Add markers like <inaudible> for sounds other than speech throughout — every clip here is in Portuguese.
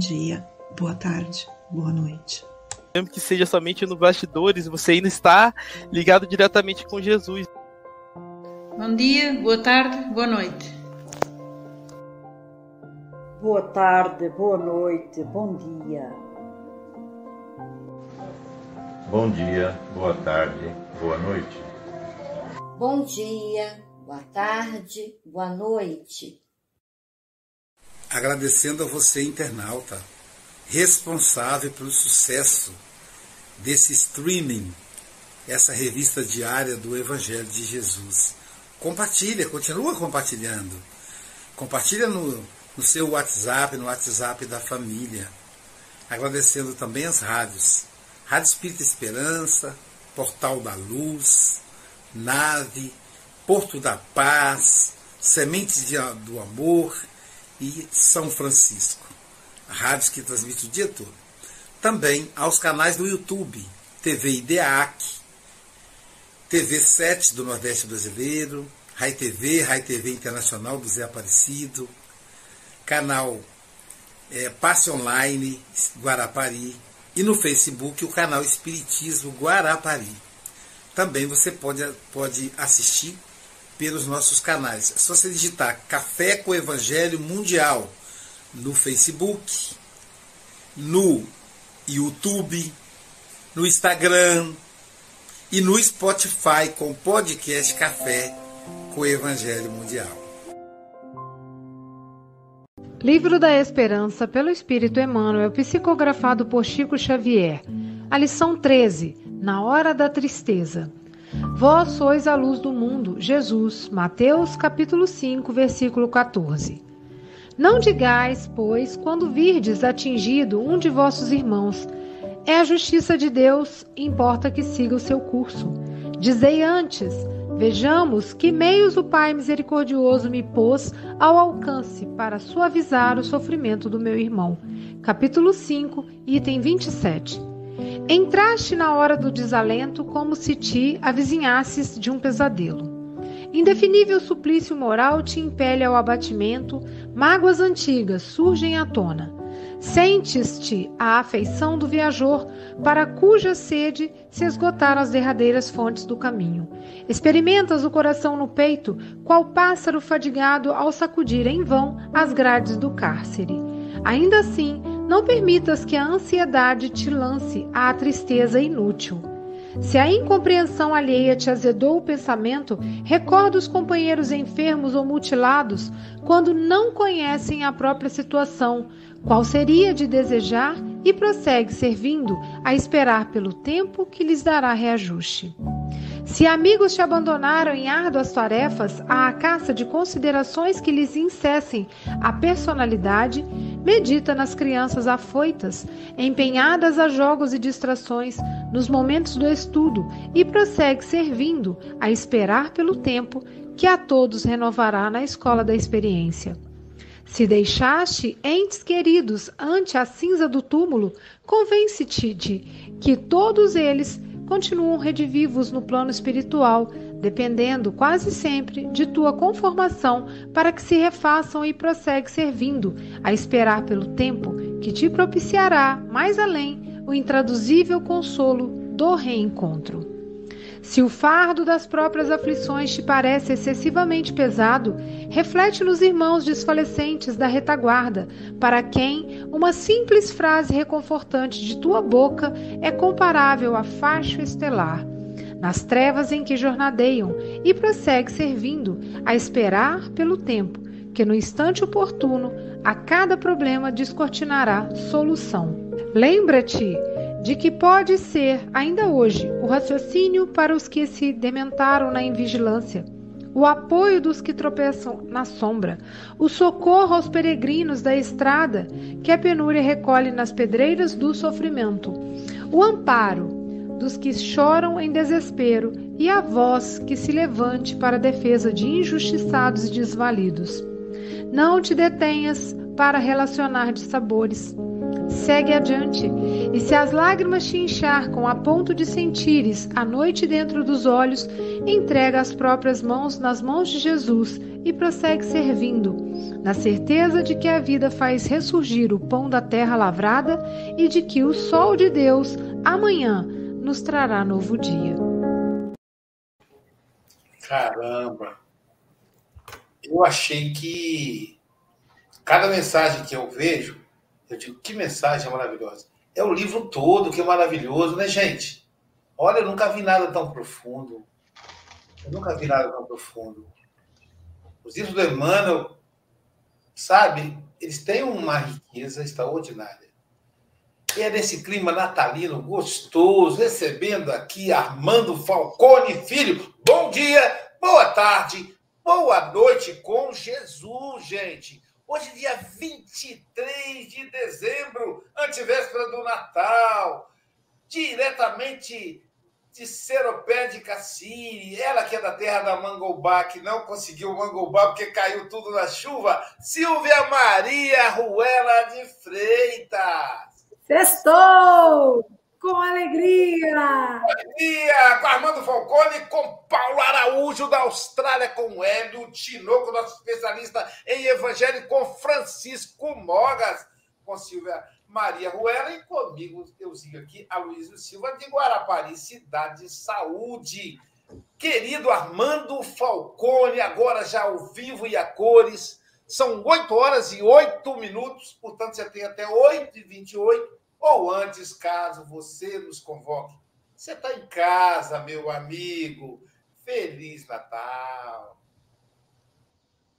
bom dia, boa tarde, boa noite. Mesmo que seja somente no bastidores, você ainda está ligado diretamente com Jesus. Bom dia, boa tarde, boa noite. Boa tarde, boa noite, bom dia. Bom dia, boa tarde, boa noite. Bom dia, boa tarde, boa noite. Agradecendo a você, internauta, responsável pelo sucesso desse streaming, essa revista diária do Evangelho de Jesus. Compartilha, continua compartilhando. Compartilha no, no seu WhatsApp, no WhatsApp da família. Agradecendo também as rádios. Rádio Espírita Esperança, Portal da Luz, Nave, Porto da Paz, Sementes do Amor e São Francisco. Rádios que transmitem o dia todo. Também aos canais do YouTube, TV IDEAC, TV 7 do Nordeste Brasileiro, Rai TV, Rai TV Internacional do Zé Aparecido, canal é, Passe Online Guarapari e no Facebook o canal Espiritismo Guarapari. Também você pode, pode assistir pelos nossos canais. É só você digitar Café com Evangelho Mundial no Facebook, no YouTube, no Instagram e no Spotify com o podcast Café com Evangelho Mundial. Livro da Esperança pelo Espírito Emmanuel, psicografado por Chico Xavier. A lição 13, Na hora da tristeza. Vós sois a luz do mundo, Jesus. Mateus capítulo 5, versículo 14. Não digais, pois, quando virdes atingido um de vossos irmãos, é a justiça de Deus, importa que siga o seu curso. Dizei antes, Vejamos que meios o Pai misericordioso me pôs ao alcance para suavizar o sofrimento do meu irmão. Capítulo 5, item 27. Entraste na hora do desalento como se te avizinhasses de um pesadelo. Indefinível suplício moral te impele ao abatimento, mágoas antigas surgem à tona. Sentes-te a afeição do viajor, para cuja sede se esgotaram as derradeiras fontes do caminho. Experimentas o coração no peito, qual pássaro fadigado ao sacudir em vão as grades do cárcere. Ainda assim, não permitas que a ansiedade te lance à tristeza inútil. Se a incompreensão alheia te azedou o pensamento, recorda os companheiros enfermos ou mutilados quando não conhecem a própria situação, qual seria de desejar e prossegue servindo a esperar pelo tempo que lhes dará reajuste. Se amigos te abandonaram em árduas tarefas à caça de considerações que lhes incessem a personalidade, medita nas crianças afoitas, empenhadas a jogos e distrações nos momentos do estudo e prossegue servindo a esperar pelo tempo que a todos renovará na escola da experiência. Se deixaste entes queridos ante a cinza do túmulo, convence-te de que todos eles continuam redivivos no plano espiritual, dependendo quase sempre de tua conformação para que se refaçam e prossegue servindo, a esperar pelo tempo que te propiciará, mais além, o intraduzível consolo do reencontro. Se o fardo das próprias aflições te parece excessivamente pesado, reflete nos irmãos desfalecentes da retaguarda, para quem uma simples frase reconfortante de tua boca é comparável a facho estelar. Nas trevas em que jornadeiam, e prossegue servindo, a esperar pelo tempo, que no instante oportuno a cada problema descortinará solução. Lembra-te de que pode ser, ainda hoje, o raciocínio para os que se dementaram na invigilância, o apoio dos que tropeçam na sombra, o socorro aos peregrinos da estrada que a penúria recolhe nas pedreiras do sofrimento, o amparo dos que choram em desespero e a voz que se levante para a defesa de injustiçados e desvalidos. Não te detenhas para relacionar de sabores Segue adiante, e se as lágrimas te encharcam a ponto de sentires a noite dentro dos olhos, entrega as próprias mãos nas mãos de Jesus e prossegue servindo, na certeza de que a vida faz ressurgir o pão da terra lavrada e de que o sol de Deus amanhã nos trará novo dia. Caramba! Eu achei que cada mensagem que eu vejo, eu digo, que mensagem maravilhosa. É o livro todo que é maravilhoso, né, gente? Olha, eu nunca vi nada tão profundo. Eu nunca vi nada tão profundo. Os livros do Emmanuel, sabe, eles têm uma riqueza extraordinária. E é nesse clima natalino gostoso, recebendo aqui Armando Falcone Filho. Bom dia, boa tarde, boa noite com Jesus, gente. Hoje, dia 23 de dezembro, antevéspera do Natal, diretamente de Seropé de Cassiri, ela que é da terra da Mangobá, que não conseguiu Mangobá porque caiu tudo na chuva, Silvia Maria Ruela de Freitas. Sextou! Com alegria! Alegria! Com Armando Falcone, com Paulo Araújo da Austrália, com Hélio Tinoco, nosso especialista em evangelho, com Francisco Mogas, com Silvia Maria Ruela e comigo, euzinho aqui, Aloysio Silva de Guarapari, Cidade de Saúde. Querido Armando Falcone, agora já ao vivo e a cores. São 8 horas e 8 minutos, portanto você tem até 8 e 28 ou antes, caso você nos convoque. Você está em casa, meu amigo. Feliz Natal.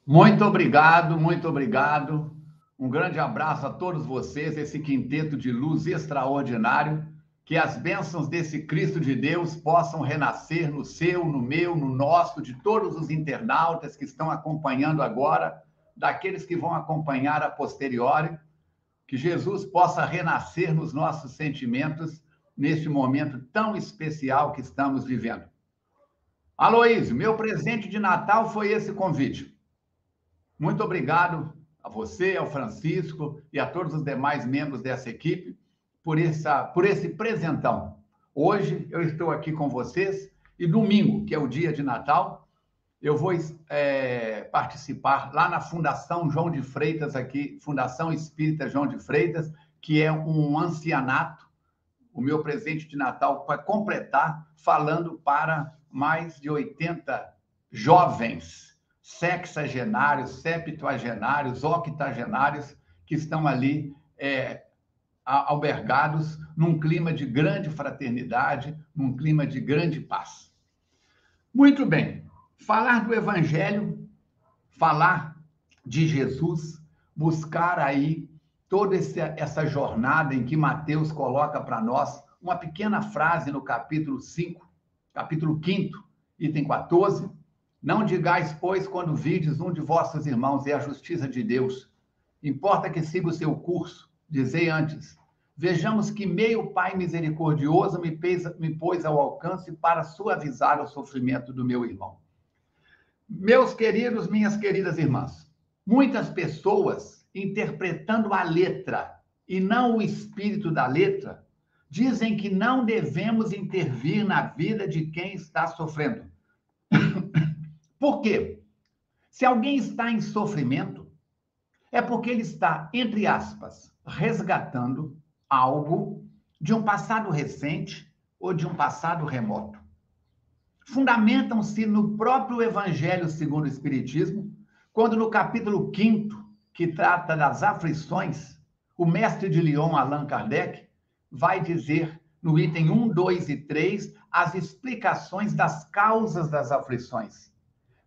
Muito obrigado, muito obrigado. Um grande abraço a todos vocês, esse quinteto de luz extraordinário. Que as bênçãos desse Cristo de Deus possam renascer no seu, no meu, no nosso, de todos os internautas que estão acompanhando agora, daqueles que vão acompanhar a posteriori. Que Jesus possa renascer nos nossos sentimentos neste momento tão especial que estamos vivendo. Aloísio, meu presente de Natal foi esse convite. Muito obrigado a você, ao Francisco e a todos os demais membros dessa equipe por, essa, por esse presentão. Hoje eu estou aqui com vocês e domingo, que é o dia de Natal, eu vou é, participar lá na Fundação João de Freitas, aqui, Fundação Espírita João de Freitas, que é um ancianato, o meu presente de Natal para completar, falando para mais de 80 jovens sexagenários, septuagenários, octogenários que estão ali é, albergados num clima de grande fraternidade, num clima de grande paz. Muito bem, falar do Evangelho, falar de Jesus, buscar aí toda essa jornada em que Mateus coloca para nós uma pequena frase no capítulo 5, capítulo 5, item 14, não digais, pois, quando vides um de vossos irmãos e a justiça de Deus. Importa que siga o seu curso. Dizei antes: Vejamos que meio Pai misericordioso me, pês, me pôs ao alcance para suavizar o sofrimento do meu irmão. Meus queridos, minhas queridas irmãs, muitas pessoas, interpretando a letra e não o espírito da letra, dizem que não devemos intervir na vida de quem está sofrendo. <coughs> Por quê? Se alguém está em sofrimento, é porque ele está, entre aspas, resgatando algo de um passado recente ou de um passado remoto. Fundamentam-se no próprio Evangelho segundo o Espiritismo, quando no capítulo 5, que trata das aflições, o mestre de Lyon, Allan Kardec, vai dizer no item 1, 2 e 3 as explicações das causas das aflições.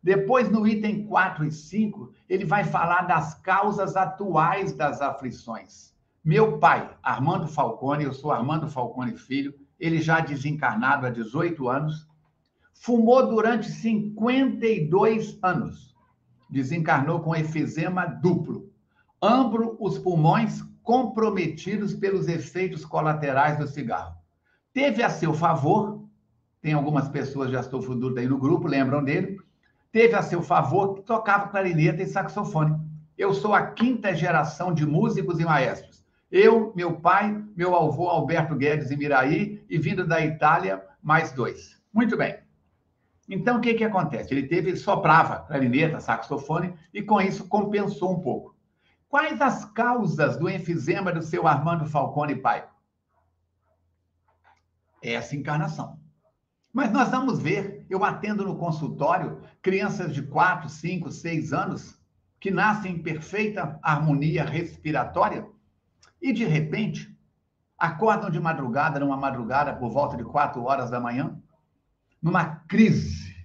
Depois, no item 4 e 5, ele vai falar das causas atuais das aflições. Meu pai, Armando Falcone, eu sou Armando Falcone Filho, ele já desencarnado há 18 anos, fumou durante 52 anos. Desencarnou com efizema duplo. Ambro os pulmões comprometidos pelos efeitos colaterais do cigarro. Teve a seu favor, tem algumas pessoas já estou fundando aí no grupo, lembram dele, teve a seu favor que tocava clarineta e saxofone. Eu sou a quinta geração de músicos e maestros. Eu, meu pai, meu avô Alberto Guedes e Miraí, e vindo da Itália, mais dois. Muito bem. Então, o que, que acontece? Ele teve, ele soprava clarineta, saxofone, e com isso compensou um pouco. Quais as causas do enfisema do seu Armando Falcone pai? Essa encarnação. Mas nós vamos ver, eu atendo no consultório crianças de 4, 5, 6 anos que nascem em perfeita harmonia respiratória e, de repente, acordam de madrugada, numa madrugada por volta de 4 horas da manhã, numa crise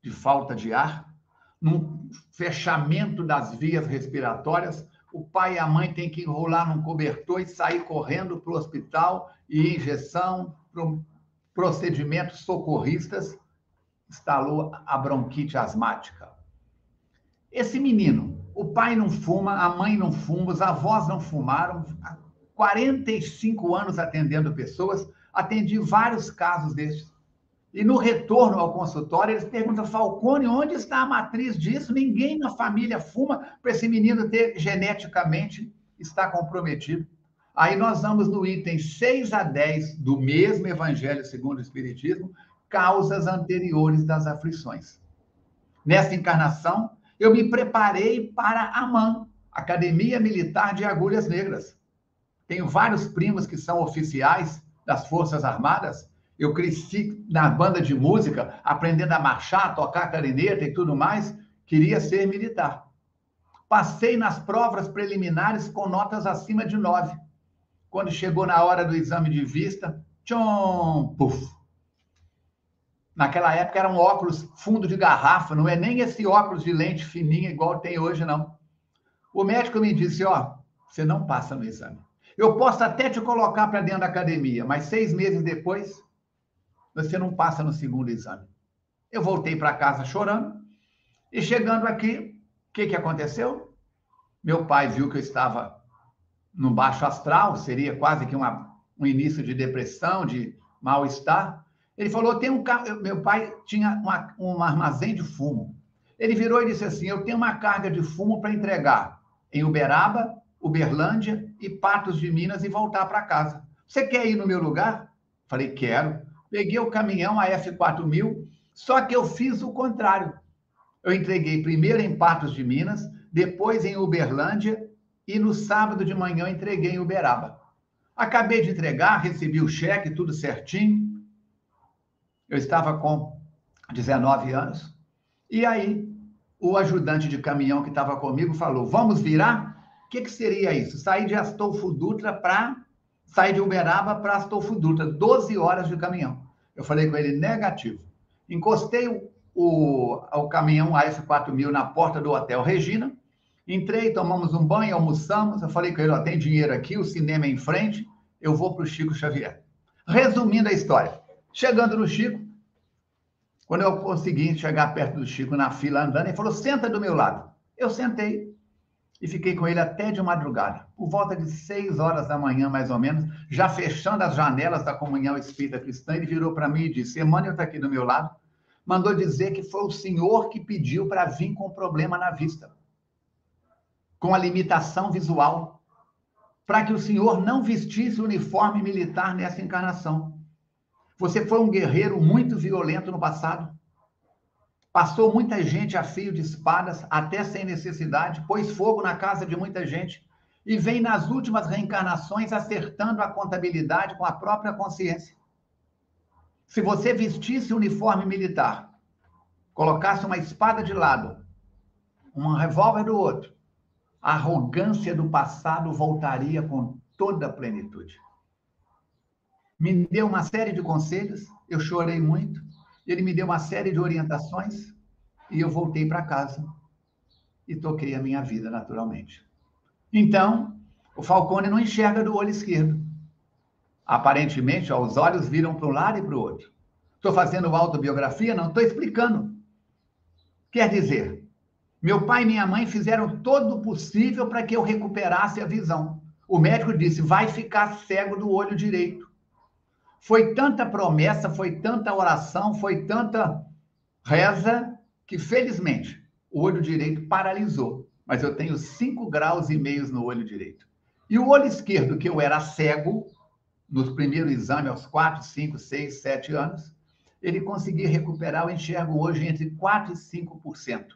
de falta de ar, num fechamento das vias respiratórias, o pai e a mãe têm que enrolar num cobertor e sair correndo para o hospital e injeção, procedimentos socorristas, instalou a bronquite asmática. Esse menino, o pai não fuma, a mãe não fuma, os avós não fumaram, 45 anos atendendo pessoas, atendi vários casos desses. E no retorno ao consultório, eles perguntam, Falcone, onde está a matriz disso? Ninguém na família fuma para esse menino ter geneticamente está comprometido. Aí nós vamos no item 6 a 10 do mesmo Evangelho segundo o Espiritismo, causas anteriores das aflições. Nessa encarnação, eu me preparei para a AMAN, Academia Militar de Agulhas Negras. Tenho vários primos que são oficiais das Forças Armadas eu cresci na banda de música, aprendendo a marchar, tocar clarineta e tudo mais. Queria ser militar. Passei nas provas preliminares com notas acima de nove. Quando chegou na hora do exame de vista, tchom, puf. Naquela época era um óculos fundo de garrafa, não é nem esse óculos de lente fininha igual tem hoje, não. O médico me disse: Ó, você não passa no exame. Eu posso até te colocar para dentro da academia, mas seis meses depois você não passa no segundo exame. Eu voltei para casa chorando e chegando aqui, o que, que aconteceu? Meu pai viu que eu estava no baixo astral, seria quase que uma, um início de depressão, de mal-estar. Ele falou: tem um meu pai tinha uma, um armazém de fumo. Ele virou e disse assim: Eu tenho uma carga de fumo para entregar em Uberaba, Uberlândia e Patos de Minas e voltar para casa. Você quer ir no meu lugar? Falei: Quero peguei o caminhão, a F4000, só que eu fiz o contrário. Eu entreguei primeiro em Patos de Minas, depois em Uberlândia e no sábado de manhã entreguei em Uberaba. Acabei de entregar, recebi o cheque, tudo certinho. Eu estava com 19 anos. E aí, o ajudante de caminhão que estava comigo falou: Vamos virar? O que, que seria isso? Sair de Astolfo Dutra para saí de Uberaba para Astolfo Dutra, 12 horas de caminhão. Eu falei com ele, negativo. Encostei o, o, o caminhão AF4000 na porta do Hotel Regina, entrei, tomamos um banho, almoçamos, eu falei com ele, ó, tem dinheiro aqui, o cinema é em frente, eu vou para o Chico Xavier. Resumindo a história, chegando no Chico, quando eu consegui chegar perto do Chico na fila andando, ele falou, senta do meu lado. Eu sentei, e fiquei com ele até de madrugada, por volta de seis horas da manhã, mais ou menos, já fechando as janelas da comunhão espírita cristã, ele virou para mim e disse: Emmanuel está aqui do meu lado, mandou dizer que foi o senhor que pediu para vir com problema na vista, com a limitação visual, para que o senhor não vestisse uniforme militar nessa encarnação. Você foi um guerreiro muito violento no passado Passou muita gente a fio de espadas, até sem necessidade, pôs fogo na casa de muita gente e vem nas últimas reencarnações acertando a contabilidade com a própria consciência. Se você vestisse uniforme militar, colocasse uma espada de lado, um revólver do outro, a arrogância do passado voltaria com toda a plenitude. Me deu uma série de conselhos, eu chorei muito, ele me deu uma série de orientações e eu voltei para casa e toquei a minha vida naturalmente. Então, o Falcone não enxerga do olho esquerdo. Aparentemente, ó, os olhos viram para um lado e para o outro. Estou fazendo autobiografia? Não, estou explicando. Quer dizer, meu pai e minha mãe fizeram todo o possível para que eu recuperasse a visão. O médico disse: vai ficar cego do olho direito. Foi tanta promessa, foi tanta oração, foi tanta reza, que felizmente o olho direito paralisou. Mas eu tenho 5 graus e meio no olho direito. E o olho esquerdo, que eu era cego, no primeiro exame, aos 4, 5, 6, 7 anos, ele conseguia recuperar, eu enxergo hoje entre 4% e 5%.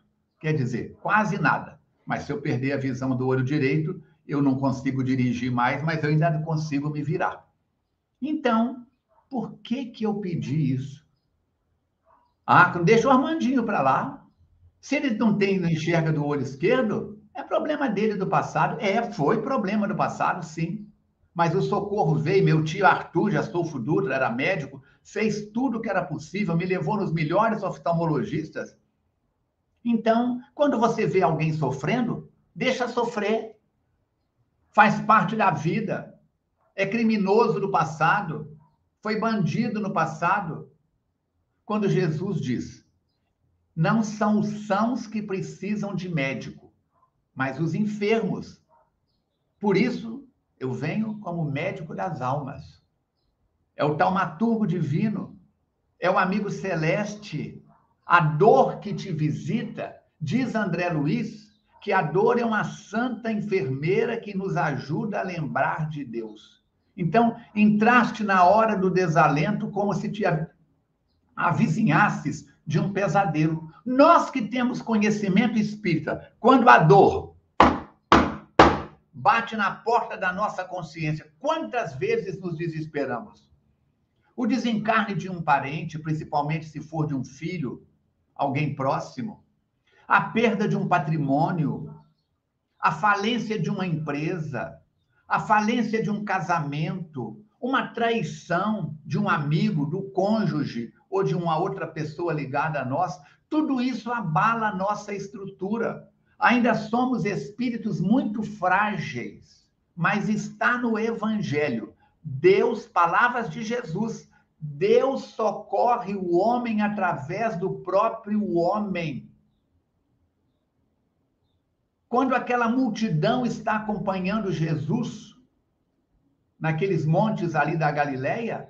Quer dizer, quase nada. Mas se eu perder a visão do olho direito, eu não consigo dirigir mais, mas eu ainda consigo me virar. Então, por que que eu pedi isso? Ah, deixa o Armandinho para lá. Se ele não tem, não enxerga do olho esquerdo, é problema dele do passado. É, foi problema do passado, sim. Mas o socorro veio, meu tio Arthur, já Astolfo Dutra, era médico, fez tudo o que era possível, me levou nos melhores oftalmologistas. Então, quando você vê alguém sofrendo, deixa sofrer. Faz parte da vida. É criminoso no passado, foi bandido no passado. Quando Jesus diz: Não são os sãos que precisam de médico, mas os enfermos. Por isso, eu venho como médico das almas. É o taumaturgo divino, é o amigo celeste. A dor que te visita, diz André Luiz, que a dor é uma santa enfermeira que nos ajuda a lembrar de Deus. Então, entraste na hora do desalento como se te avizinhasses de um pesadelo. Nós que temos conhecimento espírita, quando a dor bate na porta da nossa consciência. Quantas vezes nos desesperamos? O desencarne de um parente, principalmente se for de um filho, alguém próximo, a perda de um patrimônio, a falência de uma empresa, a falência de um casamento, uma traição de um amigo, do cônjuge ou de uma outra pessoa ligada a nós, tudo isso abala a nossa estrutura. Ainda somos espíritos muito frágeis, mas está no Evangelho. Deus, palavras de Jesus, Deus socorre o homem através do próprio homem. Quando aquela multidão está acompanhando Jesus, naqueles montes ali da Galileia,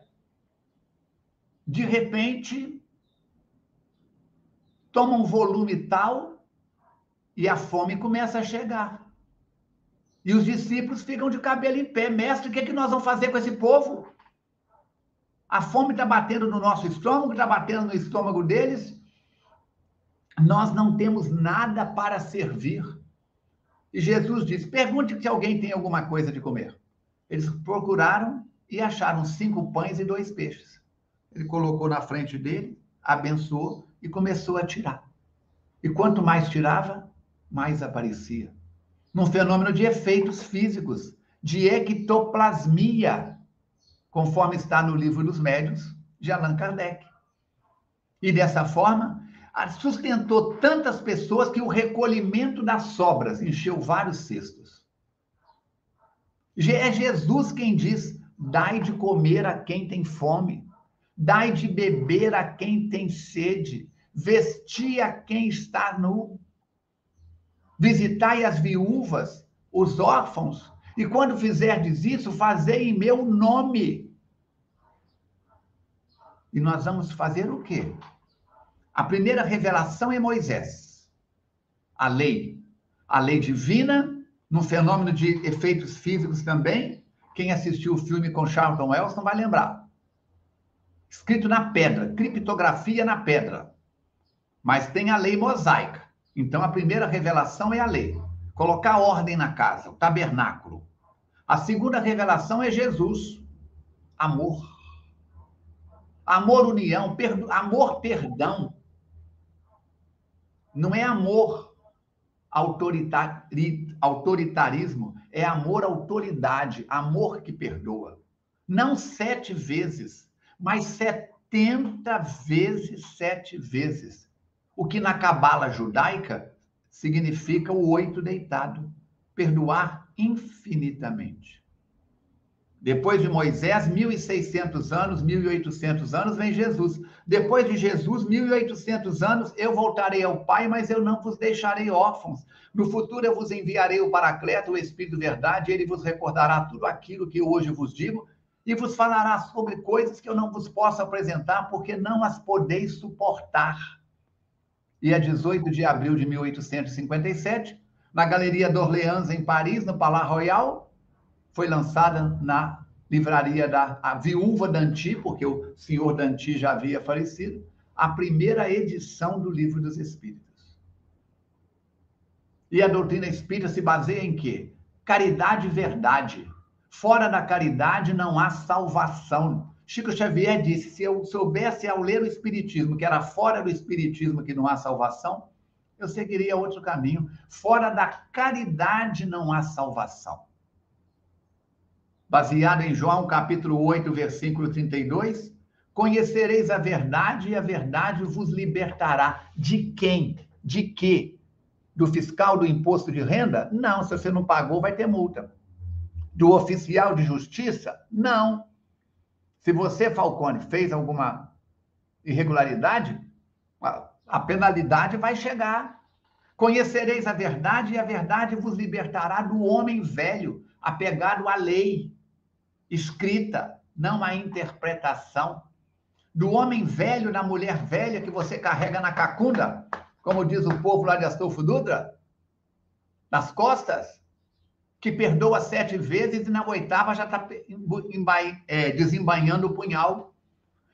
de repente, toma um volume tal e a fome começa a chegar. E os discípulos ficam de cabelo em pé. Mestre, o que, é que nós vamos fazer com esse povo? A fome está batendo no nosso estômago, está batendo no estômago deles. Nós não temos nada para servir. E Jesus disse: pergunte se alguém tem alguma coisa de comer. Eles procuraram e acharam cinco pães e dois peixes. Ele colocou na frente dele, abençoou e começou a tirar. E quanto mais tirava, mais aparecia. Num fenômeno de efeitos físicos, de ectoplasmia, conforme está no livro dos médios de Allan Kardec. E dessa forma, sustentou tantas pessoas que o recolhimento das sobras encheu vários cestos. É Jesus quem diz: dai de comer a quem tem fome, dai de beber a quem tem sede, vestir a quem está nu. Visitai as viúvas, os órfãos, e quando fizerdes isso, fazei em meu nome. E nós vamos fazer o quê? A primeira revelação é Moisés. A lei. A lei divina, no fenômeno de efeitos físicos também. Quem assistiu o filme com Charlton Weston vai lembrar. Escrito na pedra, criptografia na pedra. Mas tem a lei mosaica. Então, a primeira revelação é a lei. Colocar ordem na casa, o tabernáculo. A segunda revelação é Jesus. Amor. Amor, união, perdo... amor, perdão. Não é amor autoritarismo, é amor autoridade, amor que perdoa. Não sete vezes, mas setenta vezes sete vezes o que na cabala judaica significa o oito deitado, perdoar infinitamente. Depois de Moisés, 1.600 anos, 1.800 anos, vem Jesus. Depois de Jesus, 1.800 anos, eu voltarei ao Pai, mas eu não vos deixarei órfãos. No futuro eu vos enviarei o Paracleto, o Espírito Verdade, ele vos recordará tudo aquilo que hoje vos digo e vos falará sobre coisas que eu não vos posso apresentar, porque não as podeis suportar e a 18 de abril de 1857, na Galeria d'Orléans, em Paris, no Palais Royal, foi lançada na livraria da a viúva Danti, porque o senhor Danti já havia falecido, a primeira edição do Livro dos Espíritos. E a doutrina espírita se baseia em quê? Caridade e verdade. Fora da caridade não há salvação. Chico Xavier disse: se eu soubesse ao ler o Espiritismo que era fora do Espiritismo que não há salvação, eu seguiria outro caminho. Fora da caridade não há salvação. Baseado em João capítulo 8, versículo 32, conhecereis a verdade e a verdade vos libertará. De quem? De quê? Do fiscal do imposto de renda? Não, se você não pagou, vai ter multa. Do oficial de justiça? Não. Se você, Falcone, fez alguma irregularidade, a penalidade vai chegar. Conhecereis a verdade e a verdade vos libertará do homem velho, apegado à lei escrita, não a interpretação. Do homem velho na mulher velha que você carrega na cacunda, como diz o povo lá de Astolfo Dutra, nas costas que perdoa sete vezes e na oitava já está é, desembainhando o punhal.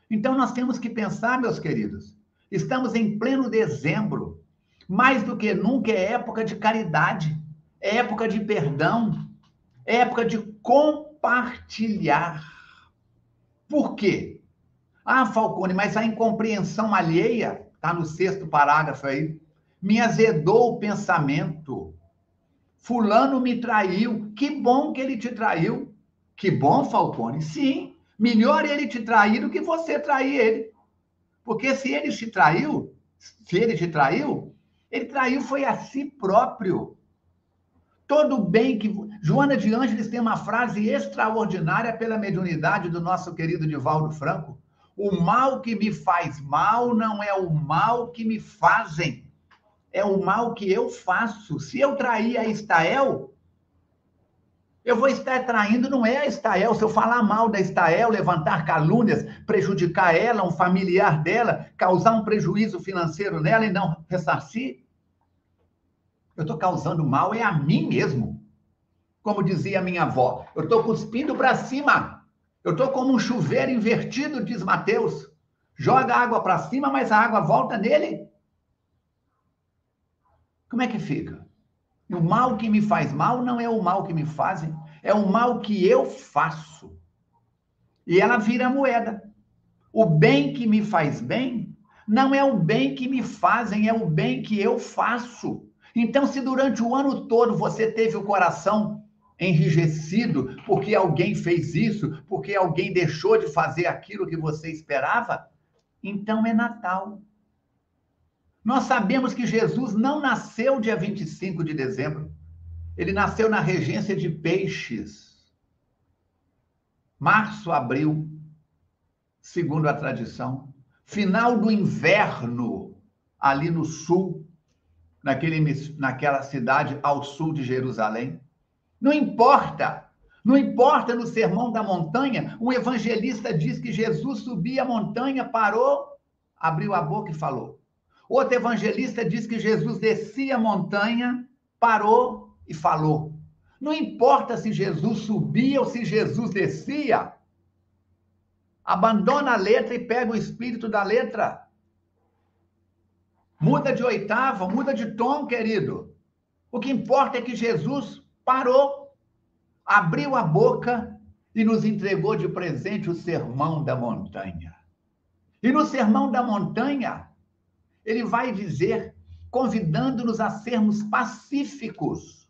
Então nós temos que pensar, meus queridos, estamos em pleno dezembro, mais do que nunca é época de caridade, é época de perdão, é época de compartilhar. Por quê? Ah, Falcone, mas a incompreensão alheia, está no sexto parágrafo aí, me azedou o pensamento Fulano me traiu. Que bom que ele te traiu. Que bom, Falcone. Sim, melhor ele te trair do que você trair ele. Porque se ele te traiu, se ele te traiu, ele traiu foi a si próprio. Todo bem que. Joana de Ângeles tem uma frase extraordinária pela mediunidade do nosso querido Divaldo Franco. O mal que me faz mal não é o mal que me fazem é o mal que eu faço. Se eu trair a Estael, eu vou estar traindo, não é a Estael. Se eu falar mal da Estael, levantar calúnias, prejudicar ela, um familiar dela, causar um prejuízo financeiro nela e não ressarcir, eu estou causando mal é a mim mesmo. Como dizia minha avó, eu estou cuspindo para cima. Eu estou como um chuveiro invertido, diz Mateus. Joga água para cima, mas a água volta nele. Como é que fica? O mal que me faz mal não é o mal que me fazem, é o mal que eu faço. E ela vira moeda. O bem que me faz bem não é o bem que me fazem, é o bem que eu faço. Então, se durante o ano todo você teve o coração enrijecido porque alguém fez isso, porque alguém deixou de fazer aquilo que você esperava, então é Natal. Nós sabemos que Jesus não nasceu dia 25 de dezembro. Ele nasceu na regência de Peixes. Março, abril, segundo a tradição. Final do inverno, ali no sul, naquele, naquela cidade ao sul de Jerusalém. Não importa. Não importa no Sermão da Montanha, um evangelista diz que Jesus subia a montanha, parou, abriu a boca e falou: Outro evangelista diz que Jesus descia a montanha, parou e falou. Não importa se Jesus subia ou se Jesus descia. Abandona a letra e pega o espírito da letra. Muda de oitava, muda de tom, querido. O que importa é que Jesus parou, abriu a boca e nos entregou de presente o sermão da montanha. E no sermão da montanha, ele vai dizer, convidando-nos a sermos pacíficos.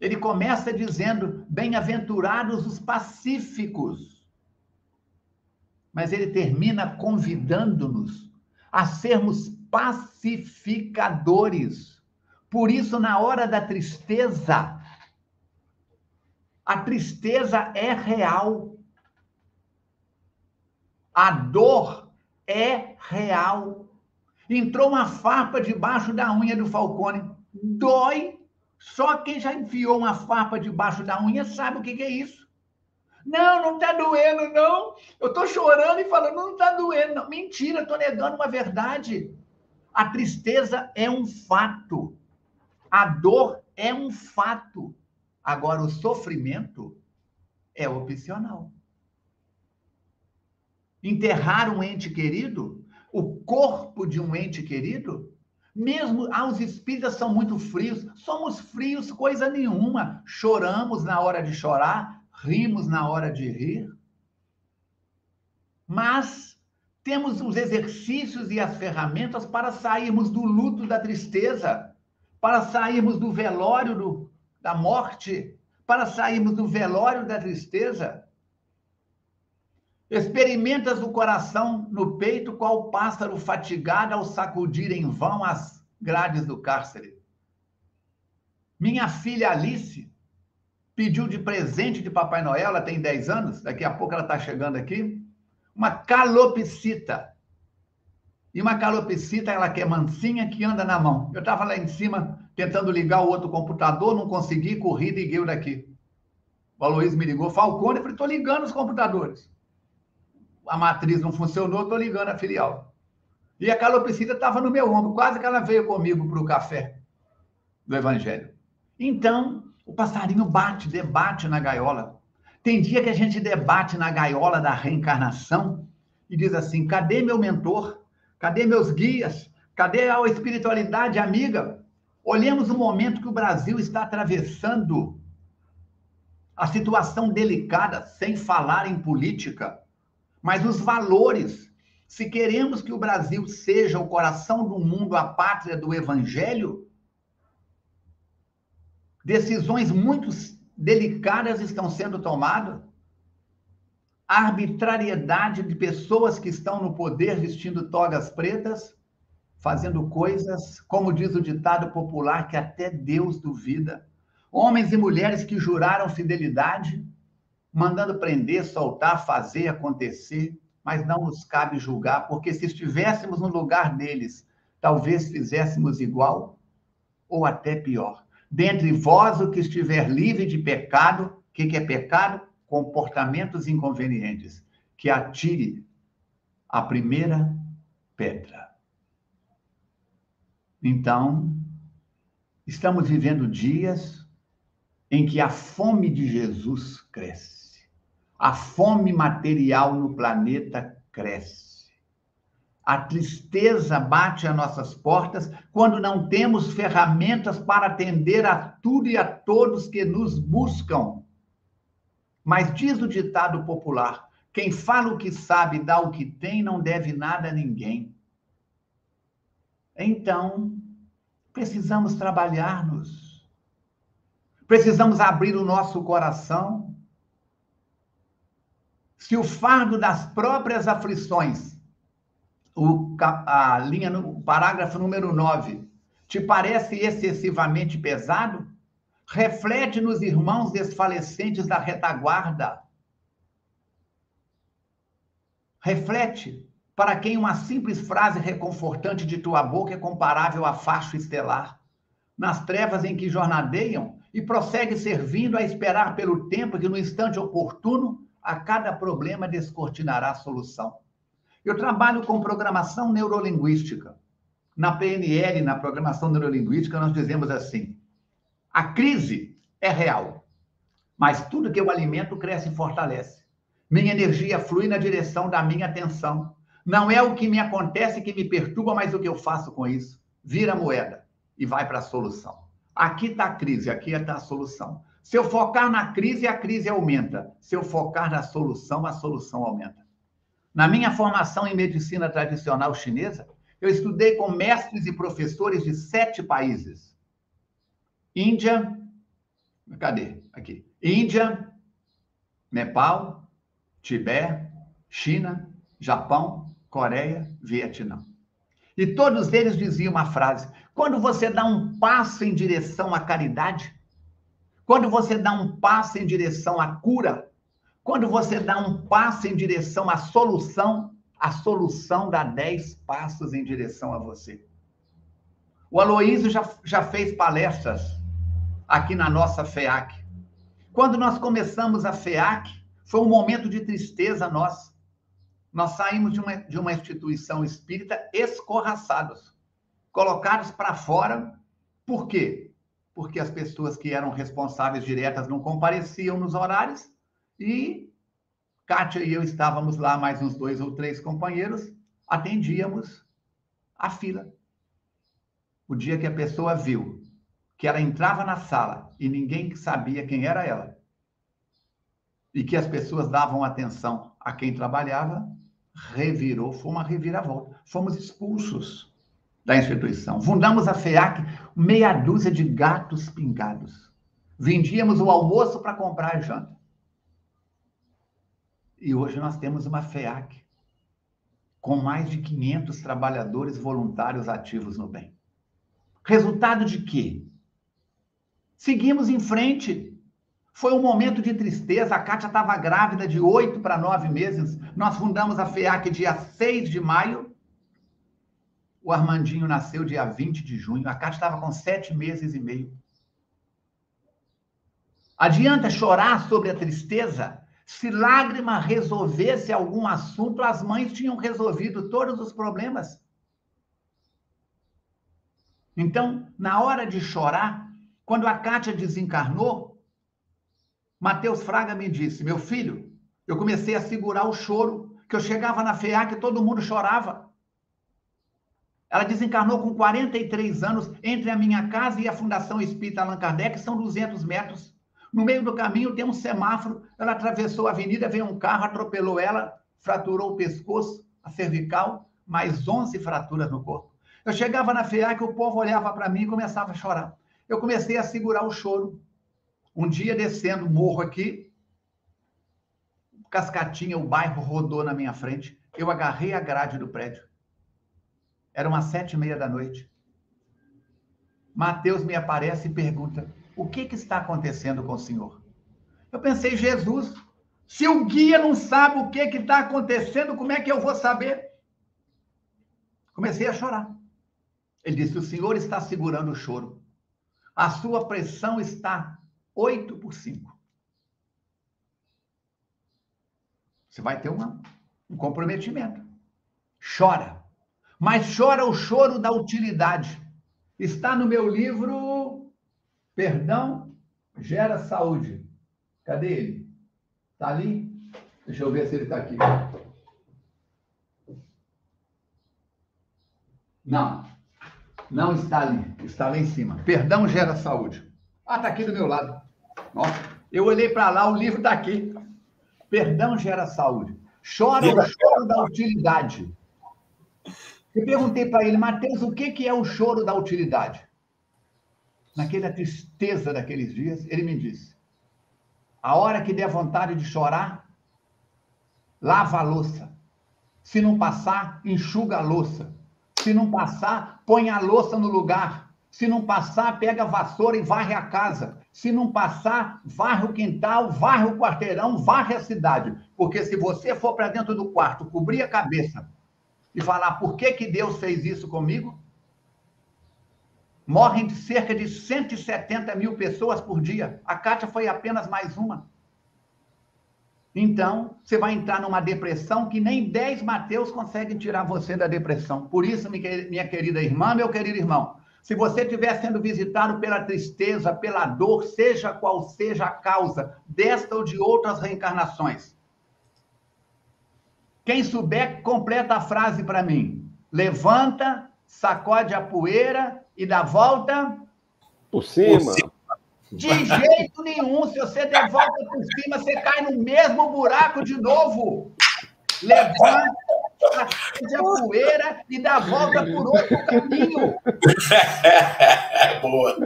Ele começa dizendo: bem-aventurados os pacíficos. Mas ele termina convidando-nos a sermos pacificadores. Por isso, na hora da tristeza, a tristeza é real. A dor é real. Entrou uma farpa debaixo da unha do Falcone. Dói. Só quem já enfiou uma farpa debaixo da unha sabe o que, é isso. Não, não está doendo, não. Eu estou chorando e falando, não está doendo. Não. Mentira, estou negando uma verdade. A tristeza é um fato. A dor é um fato. Agora, o sofrimento é opcional. Enterrar um ente querido, o corpo de um ente querido, mesmo ah, os espíritas são muito frios, somos frios coisa nenhuma. Choramos na hora de chorar, rimos na hora de rir. Mas temos os exercícios e as ferramentas para sairmos do luto da tristeza, para sairmos do velório do, da morte, para sairmos do velório da tristeza. Experimentas o coração no peito, qual pássaro fatigado ao sacudir em vão as grades do cárcere. Minha filha Alice pediu de presente de Papai Noel, ela tem 10 anos, daqui a pouco ela está chegando aqui, uma calopsita. E uma calopsita, ela que é mansinha, que anda na mão. Eu estava lá em cima tentando ligar o outro computador, não consegui, corri liguei o daqui. O Aloysio me ligou, Falcone, eu falei, estou ligando os computadores. A matriz não funcionou, estou ligando a filial. E a calopsita estava no meu ombro, quase que ela veio comigo para o café do Evangelho. Então, o passarinho bate, debate na gaiola. Tem dia que a gente debate na gaiola da reencarnação e diz assim: cadê meu mentor? Cadê meus guias? Cadê a espiritualidade amiga? Olhemos o momento que o Brasil está atravessando. A situação delicada, sem falar em política, mas os valores. Se queremos que o Brasil seja o coração do mundo, a pátria do evangelho, decisões muito delicadas estão sendo tomadas. Arbitrariedade de pessoas que estão no poder vestindo togas pretas, fazendo coisas, como diz o ditado popular, que até Deus duvida. Homens e mulheres que juraram fidelidade, mandando prender, soltar, fazer acontecer, mas não nos cabe julgar, porque se estivéssemos no lugar deles, talvez fizéssemos igual ou até pior. Dentre vós, o que estiver livre de pecado, o que, que é pecado? Comportamentos inconvenientes. Que atire a primeira pedra. Então, estamos vivendo dias em que a fome de Jesus cresce. A fome material no planeta cresce. A tristeza bate às nossas portas quando não temos ferramentas para atender a tudo e a todos que nos buscam. Mas diz o ditado popular: quem fala o que sabe, dá o que tem, não deve nada a ninguém. Então, precisamos trabalhar-nos. Precisamos abrir o nosso coração. Se o fardo das próprias aflições o, a linha, no parágrafo número 9, te parece excessivamente pesado? Reflete nos irmãos desfalecentes da retaguarda. Reflete para quem uma simples frase reconfortante de tua boca é comparável a facho estelar. Nas trevas em que jornadeiam e prossegue servindo a esperar pelo tempo que no instante oportuno a cada problema descortinará a solução. Eu trabalho com programação neurolinguística. Na PNL, na programação neurolinguística, nós dizemos assim: a crise é real, mas tudo que eu alimento cresce e fortalece. Minha energia flui na direção da minha atenção. Não é o que me acontece que me perturba, mas o que eu faço com isso. Vira moeda e vai para a solução. Aqui está a crise, aqui está a solução. Se eu focar na crise, a crise aumenta. Se eu focar na solução, a solução aumenta. Na minha formação em medicina tradicional chinesa, eu estudei com mestres e professores de sete países: Índia, cadê? Aqui. Índia, Nepal, Tibete, China, Japão, Coreia, Vietnã. E todos eles diziam uma frase: quando você dá um passo em direção à caridade, quando você dá um passo em direção à cura, quando você dá um passo em direção à solução, a solução dá dez passos em direção a você. O Aloísio já, já fez palestras aqui na nossa FEAC. Quando nós começamos a FEAC, foi um momento de tristeza nossa. Nós saímos de uma, de uma instituição espírita escorraçados, colocados para fora. Por quê? Porque as pessoas que eram responsáveis diretas não compareciam nos horários E Kátia e eu estávamos lá, mais uns dois ou três companheiros, atendíamos a fila. O dia que a pessoa viu que ela entrava na sala e ninguém sabia quem era ela, e que as pessoas davam atenção a quem trabalhava, revirou, foi uma reviravolta. Fomos expulsos da instituição. Fundamos a FEAC, meia dúzia de gatos pingados. Vendíamos o almoço para comprar a janta. E hoje nós temos uma FEAC com mais de 500 trabalhadores voluntários ativos no bem. Resultado de quê? Seguimos em frente. Foi um momento de tristeza. A Kátia estava grávida de oito para nove meses. Nós fundamos a FEAC dia 6 de maio. O Armandinho nasceu dia 20 de junho. A Kátia estava com sete meses e meio. Adianta chorar sobre a tristeza? Se lágrima resolvesse algum assunto, as mães tinham resolvido todos os problemas. Então, na hora de chorar, quando a Kátia desencarnou, Mateus Fraga me disse: Meu filho, eu comecei a segurar o choro, que eu chegava na FEAC e todo mundo chorava. Ela desencarnou com 43 anos, entre a minha casa e a Fundação Espírita Allan Kardec, são 200 metros. No meio do caminho tem um semáforo, ela atravessou a avenida, veio um carro, atropelou ela, fraturou o pescoço, a cervical, mais 11 fraturas no corpo. Eu chegava na FEAC, o povo olhava para mim e começava a chorar. Eu comecei a segurar o choro. Um dia, descendo o morro aqui, Cascatinha, o bairro rodou na minha frente. Eu agarrei a grade do prédio. Era umas sete e meia da noite. Mateus me aparece e pergunta: O que, que está acontecendo com o senhor? Eu pensei, Jesus, se o guia não sabe o que está acontecendo, como é que eu vou saber? Comecei a chorar. Ele disse: O senhor está segurando o choro. A sua pressão está 8 por 5. Você vai ter uma, um comprometimento. Chora. Mas chora o choro da utilidade. Está no meu livro Perdão Gera Saúde. Cadê ele? Está ali? Deixa eu ver se ele está aqui. Não. Não está ali, está lá em cima. Perdão gera saúde. Ah, está aqui do meu lado. Nossa, eu olhei para lá, o livro está aqui. Perdão gera saúde. Chora o choro da utilidade. Eu perguntei para ele, Mateus, o que, que é o choro da utilidade? Naquela tristeza daqueles dias, ele me disse: a hora que der vontade de chorar, lava a louça. Se não passar, enxuga a louça. Se não passar, põe a louça no lugar. Se não passar, pega a vassoura e varre a casa. Se não passar, varre o quintal, varre o quarteirão, varre a cidade. Porque se você for para dentro do quarto, cobrir a cabeça e falar por que, que Deus fez isso comigo, morrem cerca de 170 mil pessoas por dia. A Kátia foi apenas mais uma. Então, você vai entrar numa depressão que nem 10 Mateus conseguem tirar você da depressão. Por isso, minha querida irmã, meu querido irmão, se você estiver sendo visitado pela tristeza, pela dor, seja qual seja a causa desta ou de outras reencarnações, quem souber, completa a frase para mim. Levanta, sacode a poeira e dá volta. Por cima. Por cima. De jeito nenhum. Se você der volta por cima, você cai no mesmo buraco de novo. Levanta, sacode a poeira e dá volta por outro caminho. <laughs> Boa.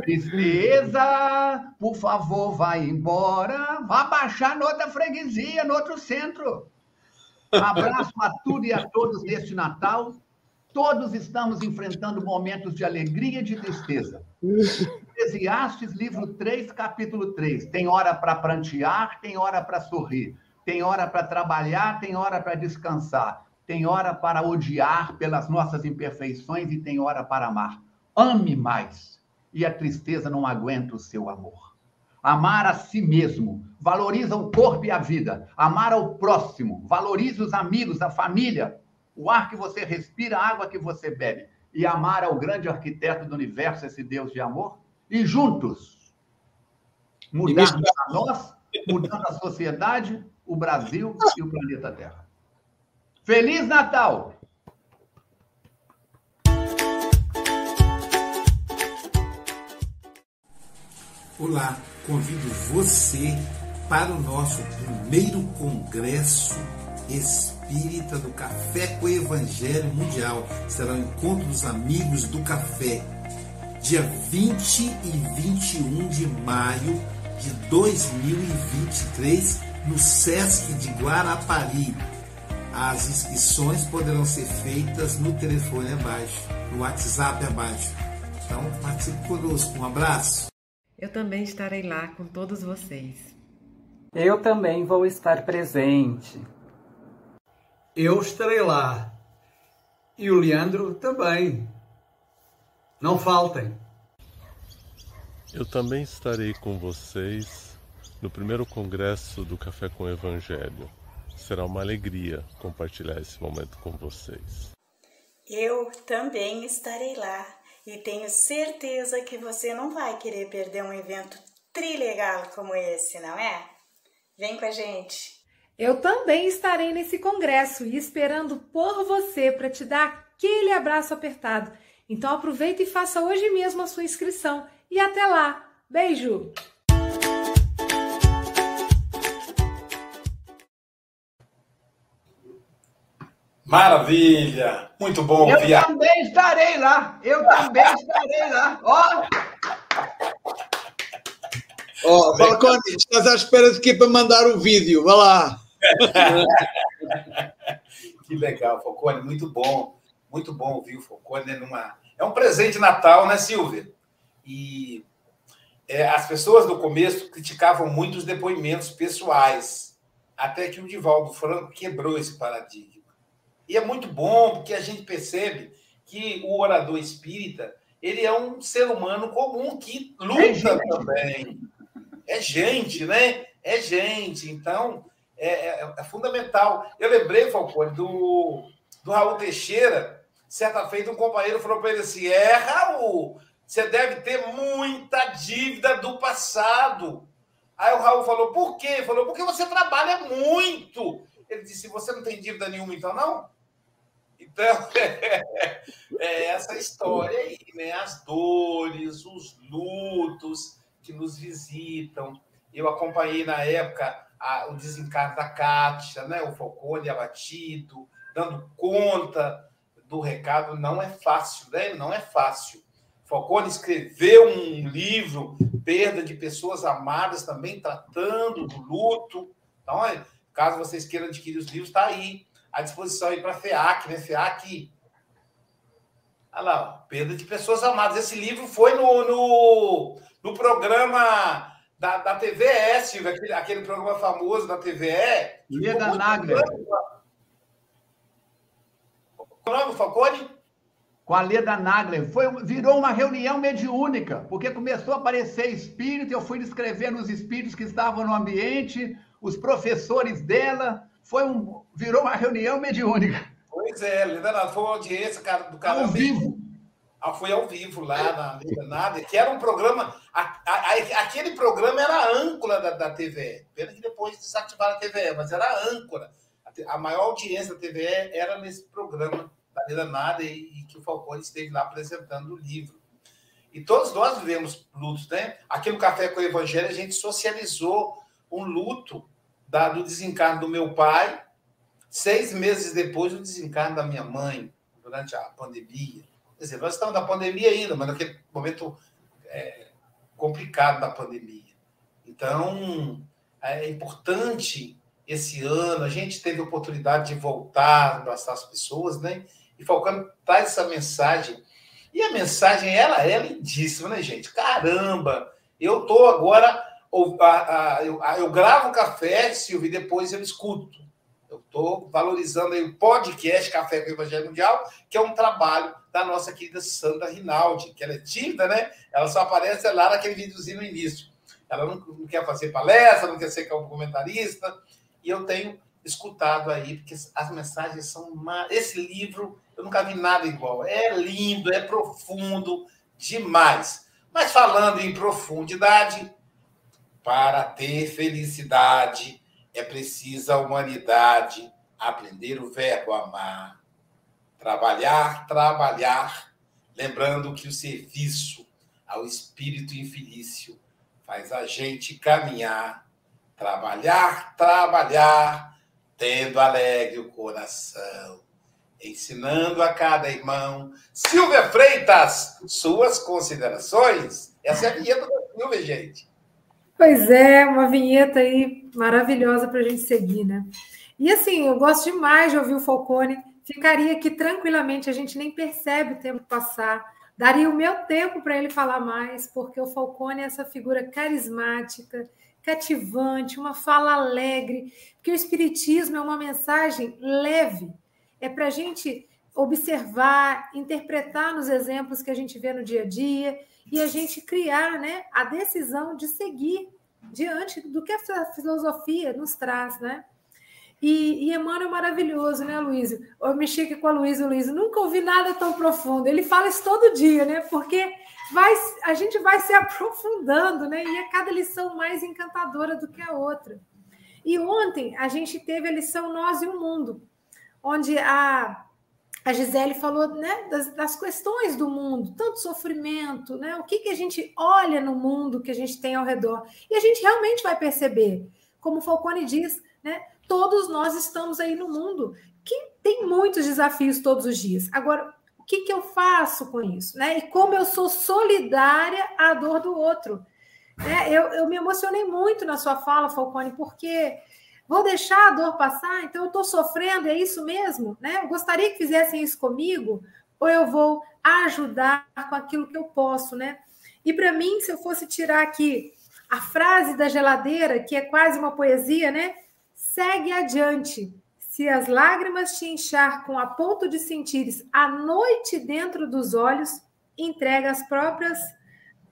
Tristeza, por favor, vai embora. Vá baixar noutra freguesia, no outro centro. Abraço a tudo e a todos neste Natal. Todos estamos enfrentando momentos de alegria e de tristeza. Eclesiastes, livro 3, capítulo 3. Tem hora para prantear, tem hora para sorrir. Tem hora para trabalhar, tem hora para descansar. Tem hora para odiar pelas nossas imperfeições e tem hora para amar. Ame mais. E a tristeza não aguenta o seu amor. Amar a si mesmo, valoriza o corpo e a vida. Amar ao próximo, valorize os amigos, a família, o ar que você respira, a água que você bebe. E amar ao grande arquiteto do universo, esse Deus de amor. E juntos, mudarmos a nós, mudando a sociedade, o Brasil e o planeta Terra. Feliz Natal! Olá, convido você para o nosso primeiro congresso espírita do Café com o Evangelho Mundial. Será o encontro dos amigos do café, dia 20 e 21 de maio de 2023, no SESC de Guarapari. As inscrições poderão ser feitas no telefone abaixo, no WhatsApp abaixo. Então, participe conosco. Um abraço. Eu também estarei lá com todos vocês. Eu também vou estar presente. Eu estarei lá. E o Leandro também. Não faltem. Eu também estarei com vocês no primeiro congresso do Café com o Evangelho. Será uma alegria compartilhar esse momento com vocês. Eu também estarei lá e tenho certeza que você não vai querer perder um evento trilegal como esse, não é? Vem com a gente! Eu também estarei nesse congresso e esperando por você para te dar aquele abraço apertado. Então aproveita e faça hoje mesmo a sua inscrição. E até lá! Beijo! Maravilha! Muito bom Eu via... também estarei lá! Eu também estarei lá! Ó! Ó, oh, Falcone, estás à espera de quê para mandar o vídeo? Vá lá! <laughs> que legal, Falcone, muito bom. Muito bom ouvir o Falcone numa. É um presente de Natal, né, Silvia? E é, as pessoas no começo criticavam muito os depoimentos pessoais, até que o Divaldo Franco quebrou esse paradigma. E é muito bom, porque a gente percebe que o orador espírita ele é um ser humano comum que luta é também. É gente, né? É gente. Então, é, é, é, fundamental. Eu lembrei, Falcone, do, do Raul Teixeira. Certa feita, um companheiro falou para ele assim: É, Raul, você deve ter muita dívida do passado. Aí o Raul falou: Por quê? Ele falou: Porque você trabalha muito. Ele disse: Você não tem dívida nenhuma, então não? Então, <laughs> é, é essa história aí, né? As dores, os lutos que nos visitam. Eu acompanhei na época a, o desencarno da Kátia, né? o Falcone abatido, dando conta do recado. Não é fácil, né? Não é fácil. Falcone escreveu um livro, Perda de Pessoas Amadas, também tratando do luto. Então, caso vocês queiram adquirir os livros, está aí, à disposição aí para FEAC, né? FEAC. Olha lá, Perda de Pessoas Amadas. Esse livro foi no, no, no programa da, da Silvio, aquele, aquele programa famoso da TVE. Leda Nagler. O nome, Falcone? Com a Leda Nagler. Foi, virou uma reunião mediúnica, porque começou a aparecer espírito, eu fui descrevendo os espíritos que estavam no ambiente, os professores dela. Foi um, virou uma reunião mediúnica. Pois é, Leda Nagler. Foi uma audiência cara, do cara. Ao vivo. Ah, foi ao vivo lá na Nagler, que era um programa a, a, aquele programa era a âncora da, da TVE. Pena que depois desativaram a TVE, mas era a âncora. A, a maior audiência da TVE era nesse programa da Nada e, e, que o Falcone esteve lá apresentando o livro. E todos nós vivemos lutos, né? Aqui no Café com o Evangelho a gente socializou um luto da, do desencarno do meu pai, seis meses depois do desencarno da minha mãe, durante a pandemia. Quer dizer, nós estamos na pandemia ainda, mas naquele momento é, complicado da pandemia. Então, é importante esse ano, a gente teve a oportunidade de voltar, abraçar as pessoas, né? E Falcão traz essa mensagem. E a mensagem, ela é lindíssima, né, gente? Caramba! Eu tô agora. Eu, gravo café, Silvio, e depois eu escuto. Eu estou valorizando aí o podcast Café com o Evangelho Mundial, que é um trabalho da nossa querida Sandra Rinaldi, que ela é tímida, né? Ela só aparece lá naquele videozinho no início. Ela não, não quer fazer palestra, não quer ser comentarista. E eu tenho escutado aí, porque as mensagens são. Esse livro, eu nunca vi nada igual. É lindo, é profundo demais. Mas falando em profundidade, Para ter felicidade é precisa a humanidade aprender o verbo amar. Trabalhar, trabalhar, lembrando que o serviço ao espírito infelício faz a gente caminhar. Trabalhar, trabalhar, tendo alegre o coração, ensinando a cada irmão. Silvia Freitas, suas considerações? Essa é a vinheta da Silvia, gente. Pois é, uma vinheta aí maravilhosa para a gente seguir, né? E assim, eu gosto demais de ouvir o Falcone. Ficaria aqui tranquilamente, a gente nem percebe o tempo passar. Daria o meu tempo para ele falar mais, porque o Falcone é essa figura carismática, cativante, uma fala alegre, porque o Espiritismo é uma mensagem leve, é para a gente observar, interpretar nos exemplos que a gente vê no dia a dia e a gente criar né, a decisão de seguir diante do que essa filosofia nos traz, né? E, e Emmanuel é maravilhoso, né, Luiz? Eu mexi aqui com a Luísa, Luiz, nunca ouvi nada tão profundo. Ele fala isso todo dia, né? Porque vai, a gente vai se aprofundando, né? E é cada lição mais encantadora do que a outra. E ontem a gente teve a lição Nós e o Mundo, onde a a Gisele falou né, das, das, questões do mundo, tanto sofrimento, né, o que, que a gente olha no mundo que a gente tem ao redor. E a gente realmente vai perceber, como Falcone diz, né, todos nós estamos aí no mundo que tem muitos desafios todos os dias. Agora, o que, que eu faço com isso? Né? E como eu sou solidária à dor do outro. Né? Eu, eu me emocionei muito na sua fala, Falcone, porque Vou deixar a dor passar? Então eu estou sofrendo, é isso mesmo? Né? Eu gostaria que fizessem isso comigo, ou eu vou ajudar com aquilo que eu posso, né? E para mim, se eu fosse tirar aqui a frase da geladeira, que é quase uma poesia, né? Segue adiante. Se as lágrimas te encharcam a ponto de sentires a noite dentro dos olhos, entrega as próprias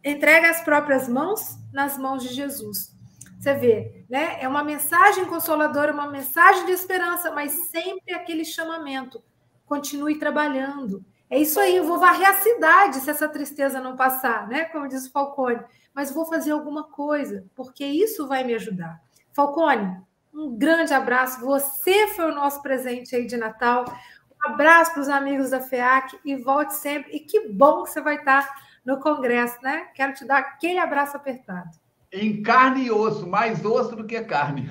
entrega as próprias mãos nas mãos de Jesus. Você vê, né? É uma mensagem consoladora, uma mensagem de esperança, mas sempre aquele chamamento. Continue trabalhando. É isso aí, eu vou varrer a cidade se essa tristeza não passar, né? Como diz o Falcone. Mas vou fazer alguma coisa, porque isso vai me ajudar. Falcone, um grande abraço. Você foi o nosso presente aí de Natal. Um abraço para os amigos da FEAC e volte sempre. E que bom que você vai estar no Congresso, né? Quero te dar aquele abraço apertado. Em carne e osso, mais osso do que carne.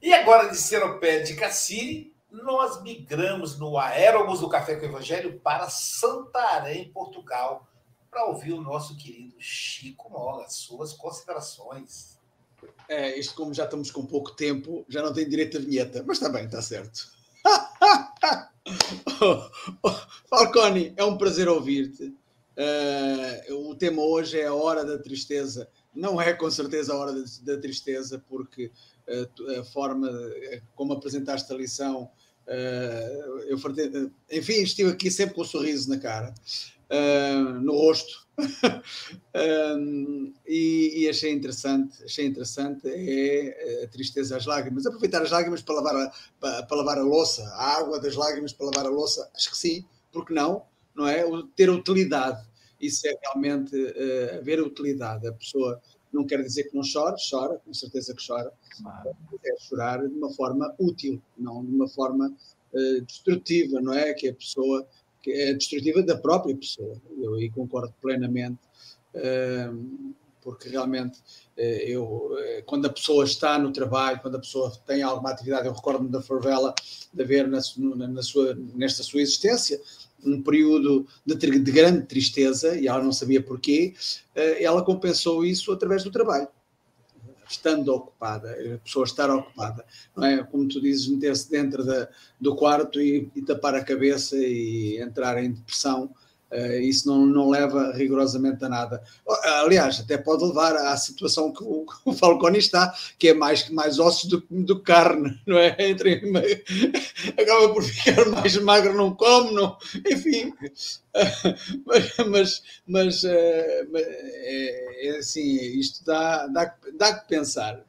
e agora de Seropé de Cassiri, nós migramos no Aérobus do Café com o Evangelho para Santarém, Portugal, para ouvir o nosso querido Chico Mola, suas considerações. É, isto como já estamos com pouco tempo, já não tem direito a vinheta, mas está bem, está certo. <laughs> Falcone, é um prazer ouvir-te. Uh, o tema hoje é a hora da tristeza. Não é com certeza a hora da, tristeza, porque uh, a forma como apresentaste a lição, eu enfim, estive aqui sempre com um sorriso na cara, no rosto, <laughs> e, achei interessante, achei interessante é a tristeza, as lágrimas. Aproveitar as lágrimas para lavar a, para, para lavar a louça, a água das lágrimas para lavar a louça, acho que sim, porque não? não é? Ter utilidade. Isso é realmente uh, haver utilidade. A pessoa não quer dizer que não chora, chora, com certeza que chora. É chorar de uma forma útil, não de uma forma uh, destrutiva, não é? Que a pessoa que é destrutiva da própria pessoa. Eu aí concordo plenamente. Uh, porque realmente eu, quando a pessoa está no trabalho, quando a pessoa tem alguma atividade, eu recordo-me da favela de haver na, na sua, nesta sua existência um período de, de, grande tristeza e ela não sabia porquê, eh, ela compensou isso através do trabalho. Estando ocupada, a pessoa estar ocupada, não é? Como tu dizes, meter-se dentro da, do quarto e, e tapar a cabeça e entrar em depressão, isso não, não leva rigorosamente a nada. Aliás, até pode levar à situação que o, <laughs> o Falcone está, que é mais, mais ossos do, do carne, não é? Entre, <laughs> acaba por ficar mais magro, não come, não, enfim. <laughs> mas, mas, mas uh, é, é, assim, isto dá, dá, dá que pensar.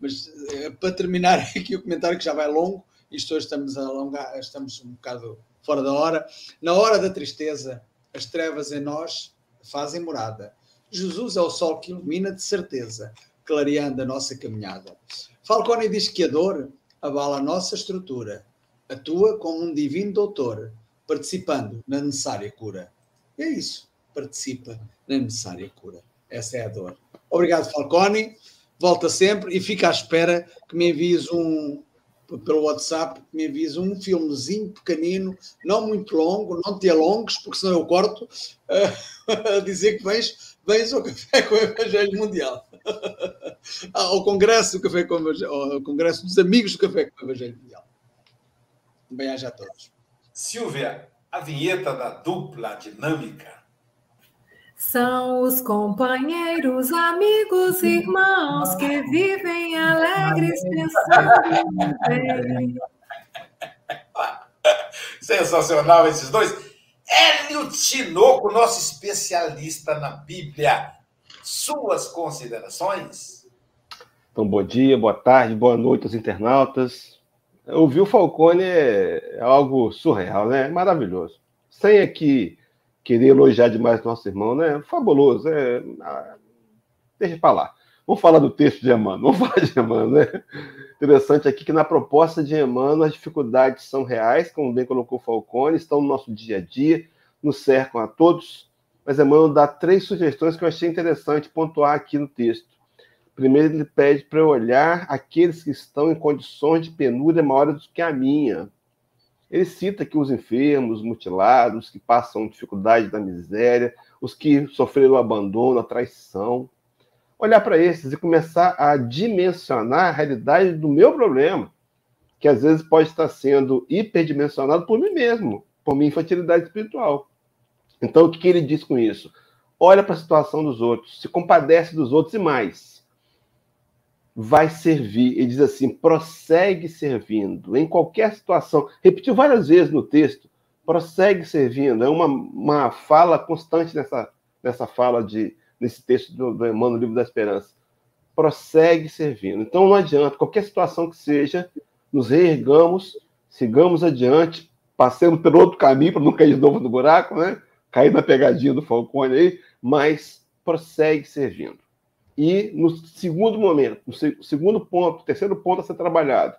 Mas uh, para terminar aqui o comentário, que já vai longo, isto hoje estamos a alongar, estamos um bocado fora da hora. Na hora da tristeza, as trevas em nós fazem morada. Jesus é o sol que ilumina de certeza, clareando a nossa caminhada. Falcone diz que a dor abala a nossa estrutura, atua como um divino doutor, participando na necessária cura. É isso, participa na necessária cura. Essa é a dor. Obrigado, Falcone. Volta sempre e fica à espera que me envies um, pelo WhatsApp, que me envies um filmezinho pequenino, não muito longo, não te alongues, porque senão eu corto, <laughs> a dizer que vens, vens ao Café com o Evangelho Mundial. <laughs> ao Congresso do Café com o Evangelho, ao Congresso dos Amigos do Café com o Evangelho Mundial. Bem-aja a todos. Silvia, a vinheta da dupla dinâmica. São os companheiros, amigos, irmãos que vivem alegres pensando bem. Sensacional esses dois. Hélio Tinoco, nosso especialista na Bíblia. Suas considerações? Então, bom dia, boa tarde, boa noite aos internautas. Ouvir o Falcone é, é algo surreal, né? Maravilhoso. Sem aqui querer elogiar demais nosso irmão, né? Fabuloso. É... Ah, deixa para lá. Vamos falar do texto de Emmanuel. Vamos <laughs> falar de Emmanuel, né? Interessante aqui que na proposta de Emmanuel as dificuldades são reais, como bem colocou Falcone, estão no nosso dia a dia, nos cercam a todos. Mas Emmanuel dá três sugestões que eu achei interessante pontuar aqui no texto. Primeiro, ele pede para eu olhar aqueles que estão em condições de penúria maiores do que a minha. Ele cita que os enfermos, os mutilados, que passam dificuldade da miséria, os que sofreram abandono, a traição. Olhar para esses e começar a dimensionar a realidade do meu problema, que às vezes pode estar sendo hiperdimensionado por mim mesmo, por minha infantilidade espiritual. Então, o que ele diz com isso? Olha para a situação dos outros, se compadece dos outros e mais vai servir. Ele diz assim: prossegue servindo em qualquer situação. Repetiu várias vezes no texto: prossegue servindo. É uma, uma fala constante nessa, nessa fala de nesse texto do, do Emmanuel, Livro da Esperança. Prossegue servindo. Então não adianta, qualquer situação que seja, nos reergamos, sigamos adiante, passemos pelo outro caminho para não cair de novo no buraco, né? Cair na pegadinha do Falcone aí, mas prossegue servindo. E no segundo momento, no segundo ponto, terceiro ponto a ser trabalhado,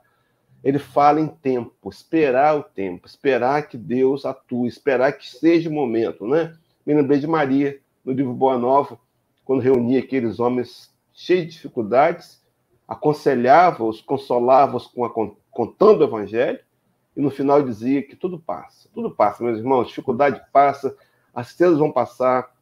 ele fala em tempo, esperar o tempo, esperar que Deus atue, esperar que seja o momento, né? Me lembrei de Maria, no livro Boa Nova, quando reunia aqueles homens cheios de dificuldades, aconselhava-os, consolava-os com contando o evangelho, e no final dizia que tudo passa, tudo passa, meus irmãos, dificuldade passa, as tristezas vão passar,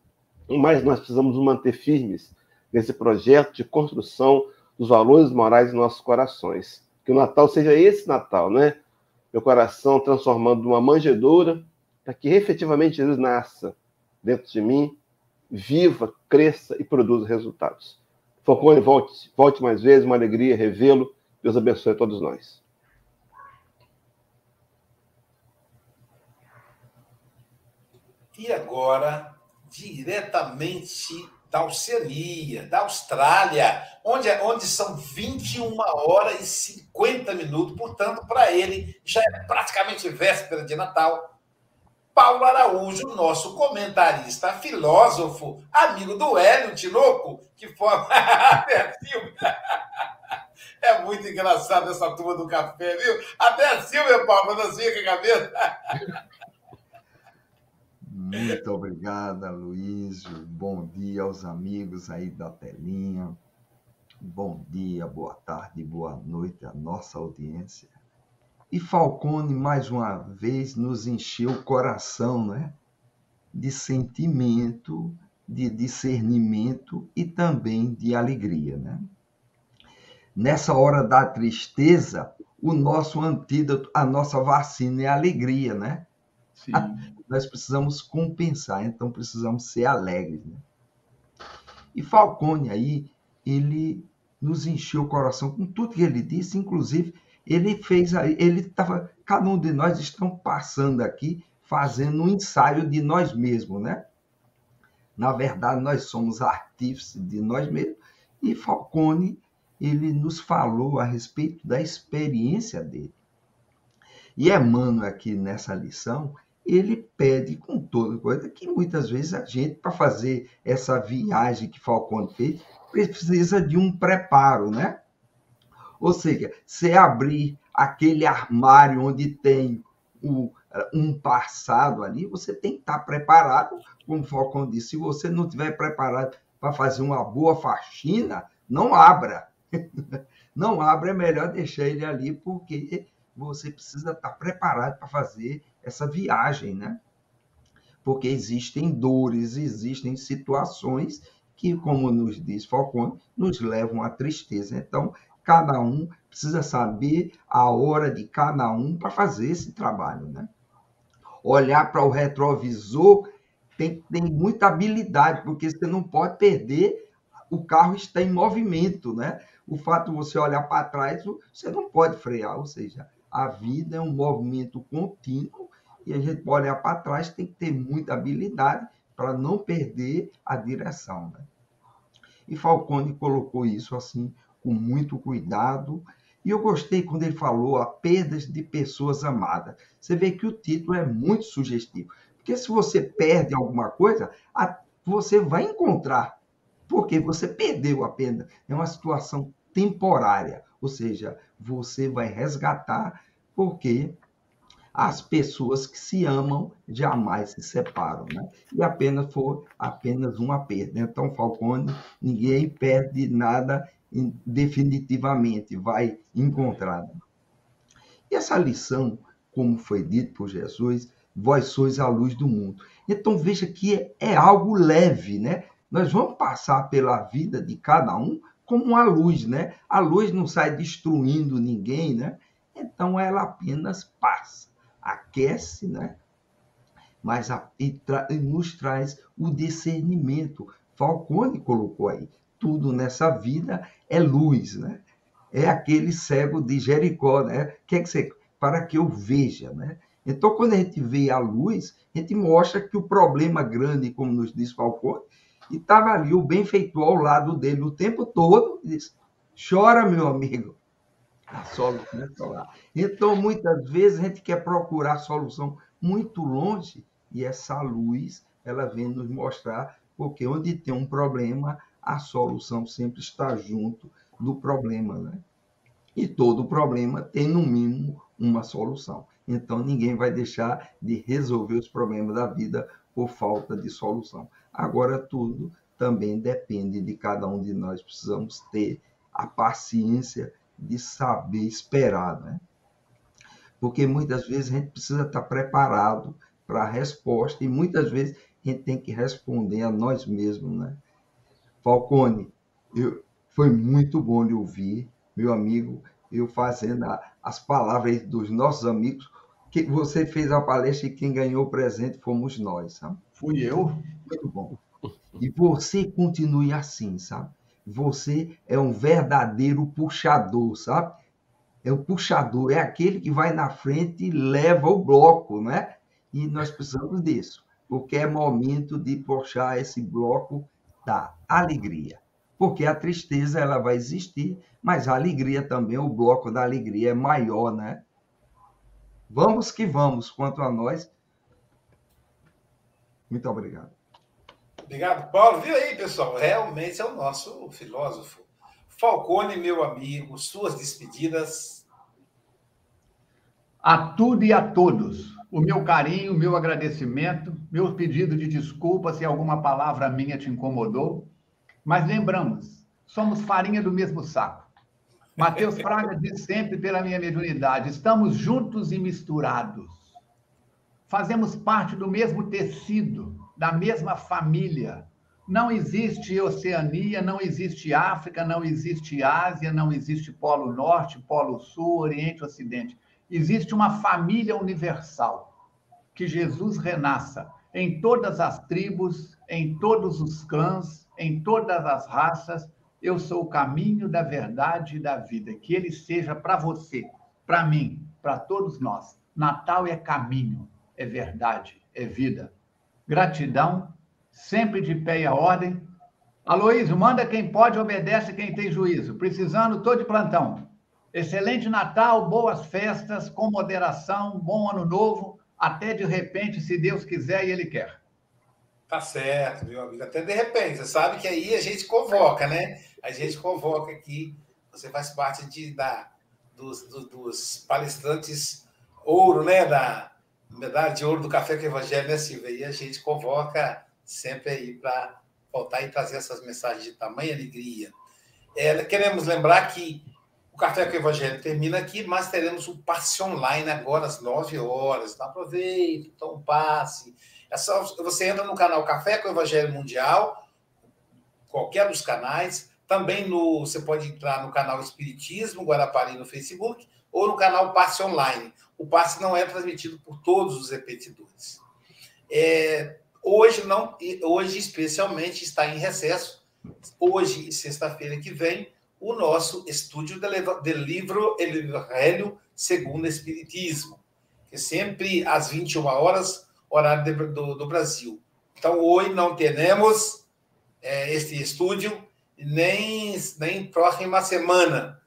mas nós precisamos nos manter firmes, nesse projeto de construção dos valores morais em nossos corações. Que o Natal seja esse Natal, né? Meu coração transformando uma manjedoura para que efetivamente Jesus nasça dentro de mim, viva, cresça e produza resultados. Falcone, volte, volte mais vezes, uma alegria revê-lo. Deus abençoe a todos nós. E agora, diretamente da Oceania, da Austrália, onde, é, onde são 21 horas e 50 minutos, portanto, para ele já é praticamente véspera de Natal. Paulo Araújo, nosso comentarista, filósofo, amigo do Hélio Tinoco, que forma. <laughs> É muito engraçado essa turma do café, viu? Até a Silvia, assim com a cabeça. Muito obrigada, Luiz. Bom dia aos amigos aí da telinha. Bom dia, boa tarde, boa noite à nossa audiência. E Falcone, mais uma vez, nos encheu o coração né? de sentimento, de discernimento e também de alegria. Né? Nessa hora da tristeza, o nosso antídoto, a nossa vacina é a alegria, né? Sim. <laughs> Nós precisamos compensar, então precisamos ser alegres. Né? E Falcone aí, ele nos encheu o coração com tudo que ele disse, inclusive ele fez aí, ele estava, cada um de nós estão passando aqui fazendo um ensaio de nós mesmos, né? Na verdade, nós somos artífices de nós mesmos e Falcone, ele nos falou a respeito da experiência dele. E Emmanuel aqui nessa lição, ele pede com toda coisa que muitas vezes a gente, para fazer essa viagem que Falcone fez, precisa de um preparo, né? Ou seja, se abrir aquele armário onde tem o, um passado ali, você tem que estar preparado, como Falcone disse, se você não estiver preparado para fazer uma boa faxina, não abra. <laughs> Não abra, é melhor deixar ele ali, porque você precisa estar preparado para fazer essa viagem, né? Porque existem dores, existem situações que, como nos diz Falcone, nos levam à tristeza. Então, cada um precisa saber a hora de cada um para fazer esse trabalho, né? Olhar para o retrovisor tem, tem muita habilidade, porque você não pode perder o carro está em movimento, né? O fato de você olhar para trás, você não pode frear, ou seja, a vida é um movimento contínuo e a gente olhar para trás, tem que ter muita habilidade para não perder a direção, né? E Falcone colocou isso assim com muito cuidado. E eu gostei quando ele falou a perdas de pessoas amadas. Você vê que o título é muito sugestivo. Porque se você perde alguma coisa, você vai encontrar porque você perdeu a pena. É uma situação temporária, ou seja, você vai resgatar porque as pessoas que se amam jamais se separam, né? E apenas for apenas uma perda. Então, Falcone, ninguém perde nada definitivamente, vai encontrar. E essa lição, como foi dito por Jesus, vós sois a luz do mundo. Então veja que é algo leve, né? Nós vamos passar pela vida de cada um como uma luz, né? A luz não sai destruindo ninguém, né? Então ela apenas passa, aquece, né? Mas a, e, tra, e nos traz o discernimento. Falcone colocou aí, tudo nessa vida é luz, né? É aquele cego de Jericó, né? Que é que você, para que eu veja, né? Então, quando a gente vê a luz, a gente mostra que o problema grande, como nos diz Falcone, e estava ali o benfeitor ao lado dele o tempo todo, e disse: chora, meu amigo. A solução é solar. Então, muitas vezes, a gente quer procurar solução muito longe, e essa luz, ela vem nos mostrar, porque onde tem um problema, a solução sempre está junto do problema, né? E todo problema tem, no mínimo, uma solução. Então, ninguém vai deixar de resolver os problemas da vida por falta de solução. Agora, tudo também depende de cada um de nós. Precisamos ter a paciência de saber esperar, né? Porque muitas vezes a gente precisa estar preparado para a resposta e muitas vezes a gente tem que responder a nós mesmos, né? Falcone, eu, foi muito bom lhe ouvir, meu amigo, eu fazendo a, as palavras dos nossos amigos, que você fez a palestra e quem ganhou o presente fomos nós, sabe? Fui eu. Muito bom. E você continue assim, sabe? Você é um verdadeiro puxador, sabe? É o puxador, é aquele que vai na frente e leva o bloco, né? E nós precisamos disso, porque é momento de puxar esse bloco da alegria. Porque a tristeza ela vai existir, mas a alegria também, o bloco da alegria é maior, né? Vamos que vamos, quanto a nós. Muito obrigado. Obrigado, Paulo. Viu aí, pessoal? Realmente é o nosso filósofo. Falcone, meu amigo, suas despedidas. A tudo e a todos, o meu carinho, o meu agradecimento, meu pedido de desculpa se alguma palavra minha te incomodou. Mas lembramos, somos farinha do mesmo saco. Mateus <laughs> Fraga diz sempre pela minha mediunidade: estamos juntos e misturados. Fazemos parte do mesmo tecido, da mesma família. Não existe Oceania, não existe África, não existe Ásia, não existe Polo Norte, Polo Sul, Oriente, Ocidente. Existe uma família universal. Que Jesus renasça em todas as tribos, em todos os clãs, em todas as raças, eu sou o caminho da verdade e da vida. Que ele seja para você, para mim, para todos nós. Natal é caminho, é verdade, é vida. Gratidão, sempre de pé e a ordem. Aloísio, manda quem pode, obedece quem tem juízo. Precisando, tô de plantão. Excelente Natal, boas festas, com moderação, bom ano novo. até de repente, se Deus quiser e Ele quer. Tá certo, meu amigo. Até de repente. Você sabe que aí a gente convoca, né? A gente convoca aqui. Você faz parte de, da, dos, dos, dos palestrantes ouro, né? Da medalha de ouro do Café com o Evangelho, né, Silvia? E a gente convoca sempre aí para voltar e trazer essas mensagens de tamanha alegria. É, queremos lembrar que o Café com o Evangelho termina aqui, mas teremos um passe online agora às 9 horas. Então aproveite, então passe. É só, você entra no canal Café com o Evangelho Mundial, qualquer dos canais. Também no, você pode entrar no canal Espiritismo Guarapari no Facebook ou no canal Passe Online. O passe não é transmitido por todos os repetidores. É, hoje não, hoje especialmente está em recesso. Hoje, sexta-feira que vem, o nosso estúdio de livro Evangelho segundo o Espiritismo, que é sempre às 21 horas, horário do, do Brasil. Então, hoje não teremos é, este estúdio, nem, nem próxima semana.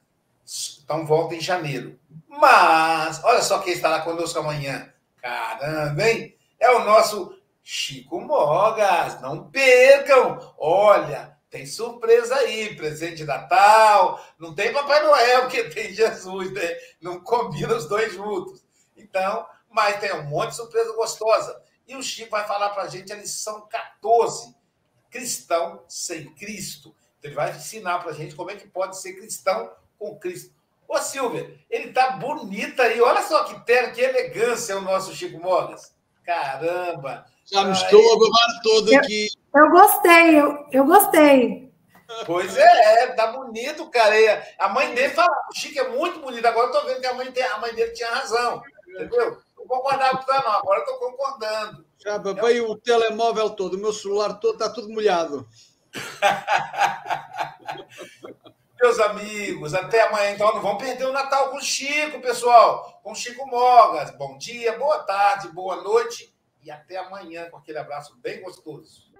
Então, volta em janeiro. Mas, olha só quem estará conosco amanhã. Caramba, hein? É o nosso Chico Mogas. Não percam! Olha, tem surpresa aí, presente de Natal. Não tem Papai Noel, porque tem Jesus, né? Não combina os dois juntos. Então, mas tem um monte de surpresa gostosa. E o Chico vai falar para a gente a lição 14, cristão sem Cristo. Então, ele vai ensinar para a gente como é que pode ser cristão com Cristo. Ô, Silvia, ele tá bonito aí. Olha só que terno, que elegância é o nosso Chico Mogas. Caramba! Já me estou agora todo aqui. Eu gostei, eu, eu gostei. Pois é, tá bonito, cara. A mãe dele fala, o Chico é muito bonito. Agora eu tô vendo que a mãe, tem, a mãe dele tinha razão. Entendeu? Não concordava com não, agora eu tô concordando. Já papai, o telemóvel todo, o meu celular todo, está tudo molhado. <laughs> Meus amigos, até amanhã. Então, não vamos perder o Natal com o Chico, pessoal. Com o Chico Mogas. Bom dia, boa tarde, boa noite e até amanhã com aquele abraço bem gostoso.